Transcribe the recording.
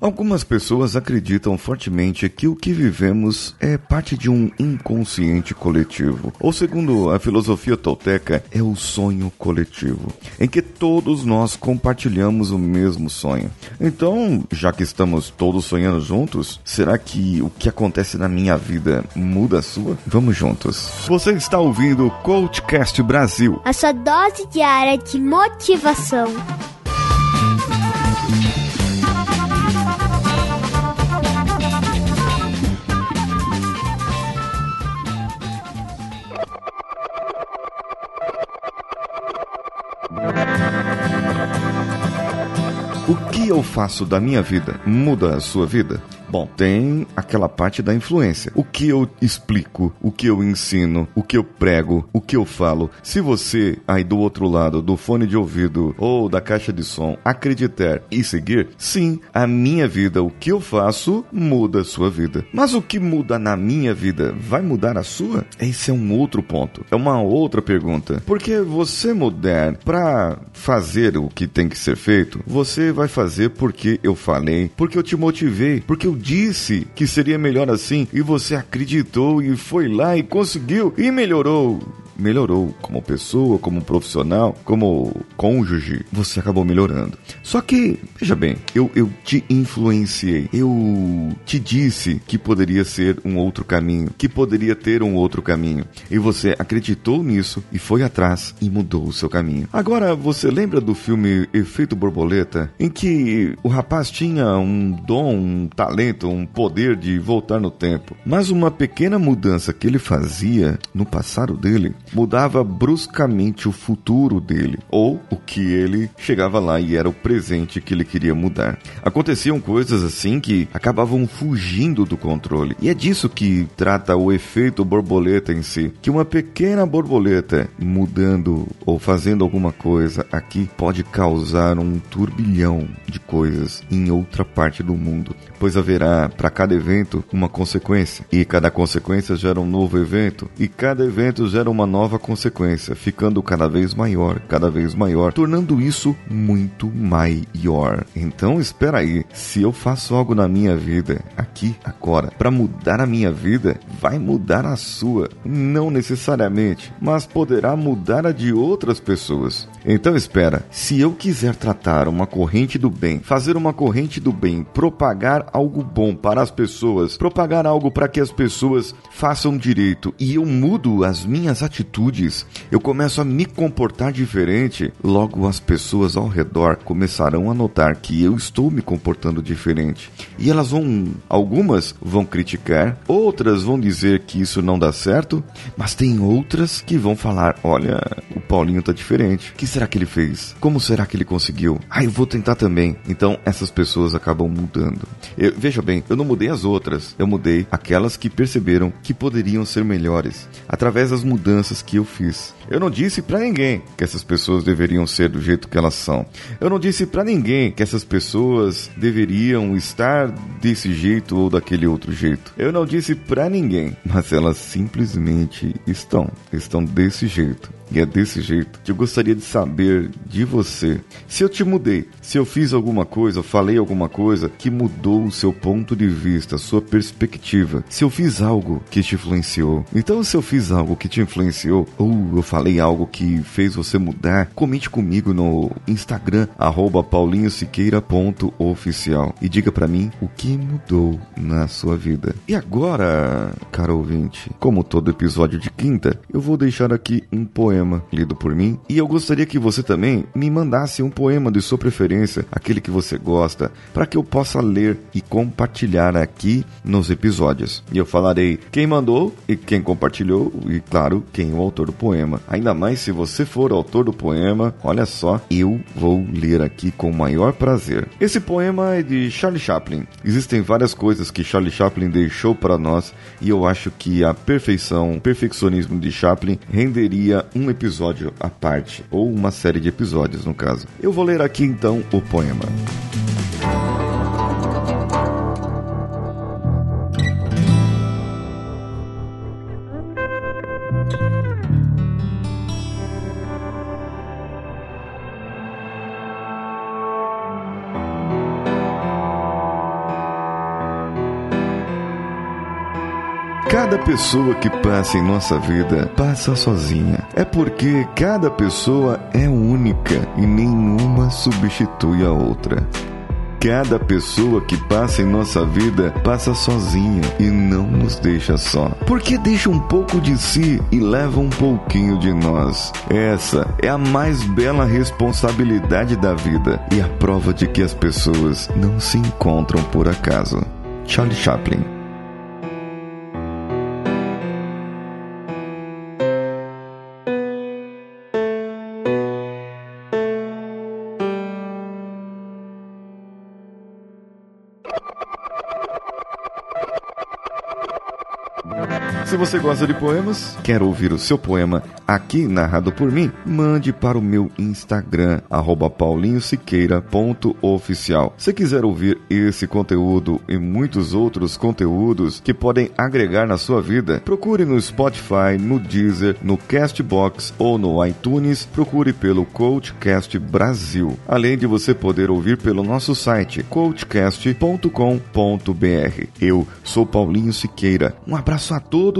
Algumas pessoas acreditam fortemente que o que vivemos é parte de um inconsciente coletivo, ou segundo a filosofia tolteca, é o sonho coletivo, em que todos nós compartilhamos o mesmo sonho. Então, já que estamos todos sonhando juntos, será que o que acontece na minha vida muda a sua? Vamos juntos. Você está ouvindo o Coachcast Brasil. A sua dose diária de motivação. O que eu faço da minha vida muda a sua vida? Bom, tem aquela parte da influência. O que eu explico, o que eu ensino, o que eu prego, o que eu falo. Se você aí do outro lado do fone de ouvido ou da caixa de som acreditar e seguir, sim, a minha vida, o que eu faço muda a sua vida. Mas o que muda na minha vida vai mudar a sua? Esse é um outro ponto. É uma outra pergunta. Porque você mudar para fazer o que tem que ser feito, você vai fazer porque eu falei, porque eu te motivei, porque eu disse que seria melhor assim e você acreditou e foi lá e conseguiu e melhorou melhorou como pessoa, como profissional, como cônjuge, você acabou melhorando. Só que, veja bem, eu, eu te influenciei, eu te disse que poderia ser um outro caminho, que poderia ter um outro caminho, e você acreditou nisso e foi atrás e mudou o seu caminho. Agora, você lembra do filme Efeito Borboleta, em que o rapaz tinha um dom, um talento, um poder de voltar no tempo, mas uma pequena mudança que ele fazia no passado dele mudava bruscamente o futuro dele, ou o que ele chegava lá e era o presente que ele queria mudar. Aconteciam coisas assim que acabavam fugindo do controle. E é disso que trata o efeito borboleta em si, que uma pequena borboleta mudando ou fazendo alguma coisa aqui pode causar um turbilhão de coisas em outra parte do mundo, pois haverá para cada evento uma consequência, e cada consequência gera um novo evento, e cada evento gera uma nova consequência, ficando cada vez maior, cada vez maior, tornando isso muito maior. Então, espera aí, se eu faço algo na minha vida, aqui, agora, para mudar a minha vida, vai mudar a sua, não necessariamente, mas poderá mudar a de outras pessoas. Então, espera, se eu quiser tratar uma corrente do bem, fazer uma corrente do bem, propagar algo bom para as pessoas, propagar algo para que as pessoas façam direito e eu mudo as minhas atitudes, eu começo a me comportar diferente, logo as pessoas ao redor começarão a notar que eu estou me comportando diferente. E elas vão, algumas vão criticar, outras vão dizer que isso não dá certo, mas tem outras que vão falar: olha, o Paulinho tá diferente. O que será que ele fez? Como será que ele conseguiu? Ah, eu vou tentar também. Então essas pessoas acabam mudando. Eu, veja bem, eu não mudei as outras, eu mudei aquelas que perceberam que poderiam ser melhores através das mudanças que eu fiz. Eu não disse para ninguém que essas pessoas deveriam ser do jeito que elas são. Eu não disse para ninguém que essas pessoas deveriam estar desse jeito ou daquele outro jeito. Eu não disse para ninguém, mas elas simplesmente estão, estão desse jeito. E é desse jeito que eu gostaria de saber de você. Se eu te mudei, se eu fiz alguma coisa, falei alguma coisa que mudou o seu ponto de vista, sua perspectiva. Se eu fiz algo que te influenciou. Então, se eu fiz algo que te influenciou, ou eu falei algo que fez você mudar, comente comigo no Instagram, paulinhosiqueira.oficial e diga para mim o que mudou na sua vida. E agora, caro ouvinte, como todo episódio de quinta, eu vou deixar aqui um poema lido por mim e eu gostaria que você também me mandasse um poema de sua preferência, aquele que você gosta, para que eu possa ler e compartilhar aqui nos episódios. E eu falarei quem mandou e quem compartilhou e, claro, quem é o autor do poema. Ainda mais se você for autor do poema, olha só, eu vou ler aqui com o maior prazer. Esse poema é de Charlie Chaplin. Existem várias coisas que Charlie Chaplin deixou para nós e eu acho que a perfeição, o perfeccionismo de Chaplin renderia um episódio à parte, ou uma série de episódios no caso. Eu vou ler aqui então o poema. Cada pessoa que passa em nossa vida passa sozinha. É porque cada pessoa é única e nenhuma substitui a outra. Cada pessoa que passa em nossa vida passa sozinha e não nos deixa só. Porque deixa um pouco de si e leva um pouquinho de nós. Essa é a mais bela responsabilidade da vida e a prova de que as pessoas não se encontram por acaso. Charlie Chaplin Se você gosta de poemas, quer ouvir o seu poema aqui narrado por mim, mande para o meu Instagram, paulinhosiqueira.oficial. Se quiser ouvir esse conteúdo e muitos outros conteúdos que podem agregar na sua vida, procure no Spotify, no Deezer, no Castbox ou no iTunes, procure pelo Coachcast Brasil. Além de você poder ouvir pelo nosso site coachcast.com.br. Eu sou Paulinho Siqueira. Um abraço a todos